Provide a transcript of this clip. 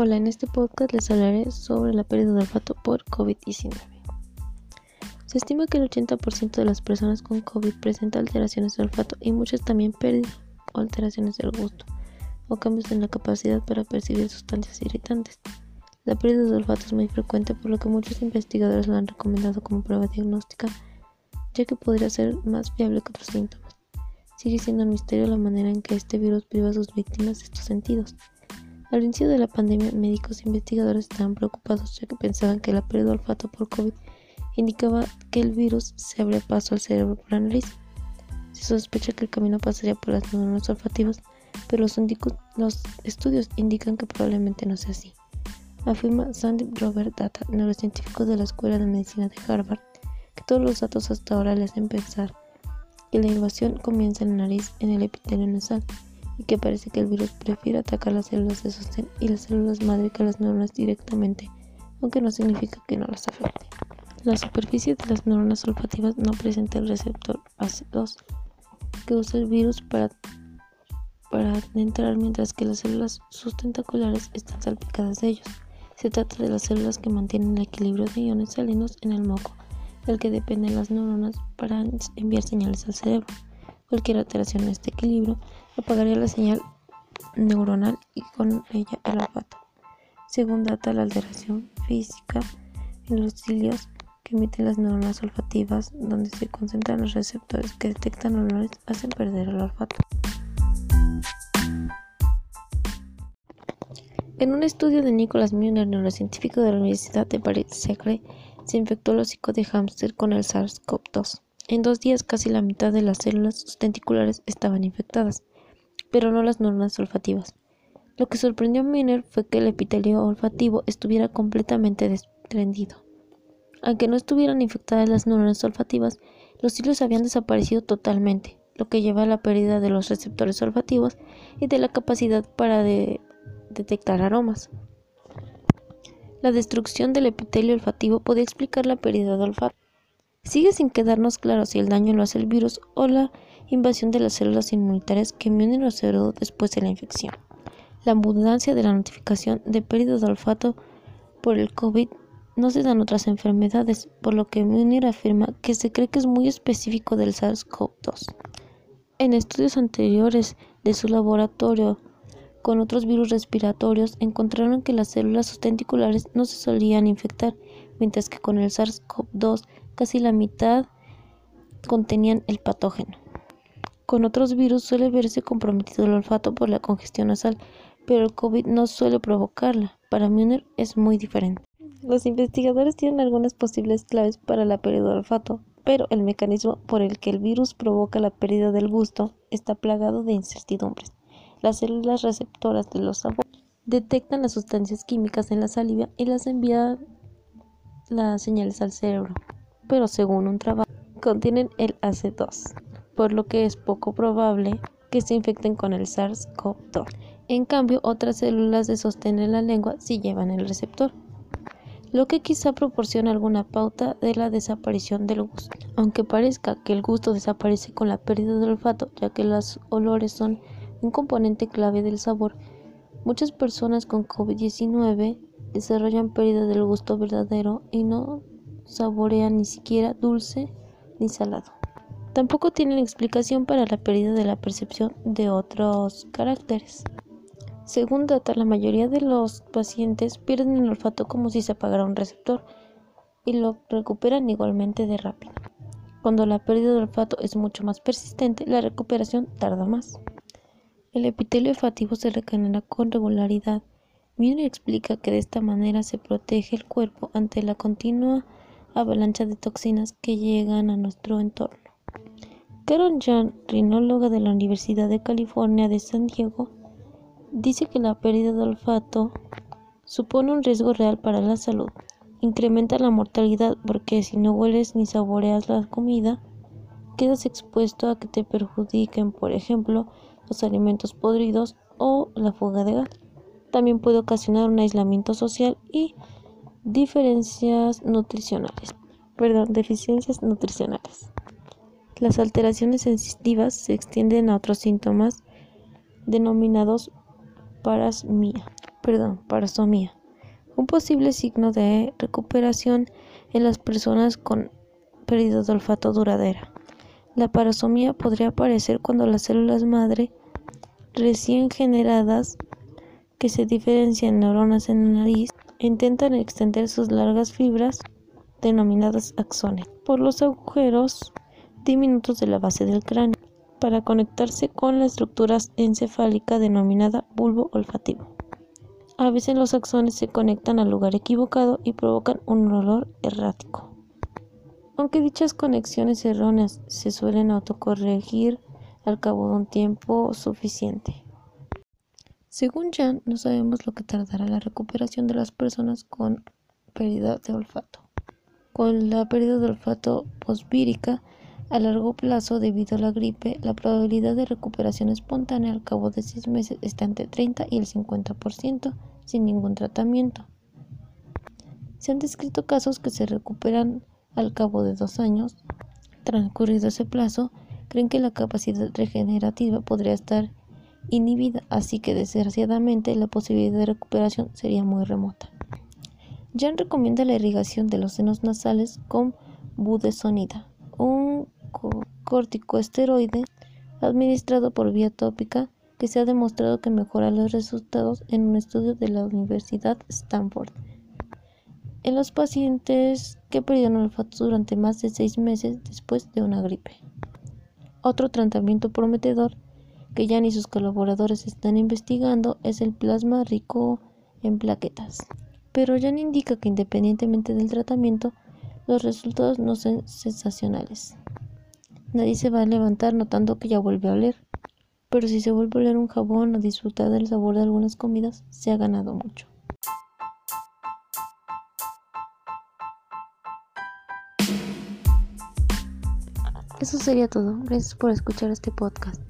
Hola, en este podcast les hablaré sobre la pérdida de olfato por COVID-19. Se estima que el 80% de las personas con COVID presenta alteraciones de olfato y muchas también pérdida o alteraciones del gusto o cambios en la capacidad para percibir sustancias irritantes. La pérdida de olfato es muy frecuente por lo que muchos investigadores la han recomendado como prueba diagnóstica ya que podría ser más fiable que otros síntomas. Sigue siendo un misterio la manera en que este virus priva a sus víctimas de estos sentidos. Al inicio de la pandemia, médicos e investigadores estaban preocupados ya que pensaban que la pérdida de olfato por COVID indicaba que el virus se abría paso al cerebro por la nariz. Se sospecha que el camino pasaría por las neuronas olfativas, pero los, estudios indican que probablemente no sea así. Afirma Sandy Robert Data, neurocientífico de la Escuela de Medicina de Harvard, que todos los datos hasta ahora le hacen pensar que la invasión comienza en la nariz, en el epitelio nasal, y que parece que el virus prefiere atacar las células de sostén y las células madre que las neuronas directamente, aunque no significa que no las afecte. La superficie de las neuronas olfativas no presenta el receptor AC2 que usa el virus para, para entrar mientras que las células sustentaculares están salpicadas de ellos. Se trata de las células que mantienen el equilibrio de iones salinos en el moco, del que dependen las neuronas para enviar señales al cerebro. Cualquier alteración en este equilibrio apagaría la señal neuronal y con ella el olfato. Según data la alteración física en los cilios que emiten las neuronas olfativas, donde se concentran los receptores que detectan olores, hacen perder el olfato. En un estudio de Nicholas Müller, neurocientífico de la Universidad de Paris-Saclay, se infectó el hocico de hámster con el SARS-CoV-2. En dos días casi la mitad de las células tenticulares estaban infectadas, pero no las neuronas olfativas. Lo que sorprendió a Miner fue que el epitelio olfativo estuviera completamente desprendido. Aunque no estuvieran infectadas las neuronas olfativas, los hilos habían desaparecido totalmente, lo que lleva a la pérdida de los receptores olfativos y de la capacidad para detectar aromas. La destrucción del epitelio olfativo podía explicar la pérdida de olfato. Sigue sin quedarnos claro si el daño lo hace el virus o la invasión de las células inmunitarias que inmunen los cerebro después de la infección. La abundancia de la notificación de pérdida de olfato por el COVID no se dan otras enfermedades, por lo que Munir afirma que se cree que es muy específico del SARS-CoV-2. En estudios anteriores de su laboratorio con otros virus respiratorios encontraron que las células sustenticulares no se solían infectar, mientras que con el SARS-CoV-2 casi la mitad contenían el patógeno. Con otros virus suele verse comprometido el olfato por la congestión nasal, pero el COVID no suele provocarla. Para Müller es muy diferente. Los investigadores tienen algunas posibles claves para la pérdida del olfato, pero el mecanismo por el que el virus provoca la pérdida del gusto está plagado de incertidumbres. Las células receptoras de los sabores detectan las sustancias químicas en la saliva y las envían las señales al cerebro pero según un trabajo contienen el AC2, por lo que es poco probable que se infecten con el SARS-CoV-2. En cambio, otras células de sostén en la lengua sí llevan el receptor, lo que quizá proporciona alguna pauta de la desaparición del gusto. Aunque parezca que el gusto desaparece con la pérdida del olfato, ya que los olores son un componente clave del sabor, muchas personas con COVID-19 desarrollan pérdida del gusto verdadero y no saborea ni siquiera dulce ni salado. Tampoco tienen explicación para la pérdida de la percepción de otros caracteres. Según data, la mayoría de los pacientes pierden el olfato como si se apagara un receptor y lo recuperan igualmente de rápido. Cuando la pérdida del olfato es mucho más persistente, la recuperación tarda más. El epitelio olfativo se regenera con regularidad. Miller explica que de esta manera se protege el cuerpo ante la continua avalancha de toxinas que llegan a nuestro entorno. Carol Jan, rinóloga de la Universidad de California de San Diego, dice que la pérdida de olfato supone un riesgo real para la salud. Incrementa la mortalidad porque si no hueles ni saboreas la comida, quedas expuesto a que te perjudiquen, por ejemplo, los alimentos podridos o la fuga de gas. También puede ocasionar un aislamiento social y diferencias nutricionales. Perdón, deficiencias nutricionales. Las alteraciones sensitivas se extienden a otros síntomas denominados parasmia, perdón, parasomía, un posible signo de recuperación en las personas con pérdida de olfato duradera. La parasomía podría aparecer cuando las células madre recién generadas que se diferencian en neuronas en la nariz intentan extender sus largas fibras denominadas axones por los agujeros diminutos de la base del cráneo para conectarse con la estructura encefálica denominada bulbo olfativo. A veces los axones se conectan al lugar equivocado y provocan un olor errático. Aunque dichas conexiones erróneas se suelen autocorregir al cabo de un tiempo suficiente. Según Jan, no sabemos lo que tardará la recuperación de las personas con pérdida de olfato. Con la pérdida de olfato posvírica a largo plazo debido a la gripe, la probabilidad de recuperación espontánea al cabo de seis meses está entre 30 y el 50% sin ningún tratamiento. Se han descrito casos que se recuperan al cabo de dos años. Transcurrido ese plazo, creen que la capacidad regenerativa podría estar inhibida, así que desgraciadamente la posibilidad de recuperación sería muy remota. Jan recomienda la irrigación de los senos nasales con budesonida, un corticoesteroide administrado por vía tópica que se ha demostrado que mejora los resultados en un estudio de la Universidad Stanford. En los pacientes que perdieron olfato durante más de seis meses después de una gripe. Otro tratamiento prometedor que Jan y sus colaboradores están investigando es el plasma rico en plaquetas. Pero Jan indica que independientemente del tratamiento, los resultados no son sensacionales. Nadie se va a levantar notando que ya vuelve a oler. Pero si se vuelve a oler un jabón o disfrutar del sabor de algunas comidas, se ha ganado mucho. Eso sería todo. Gracias por escuchar este podcast.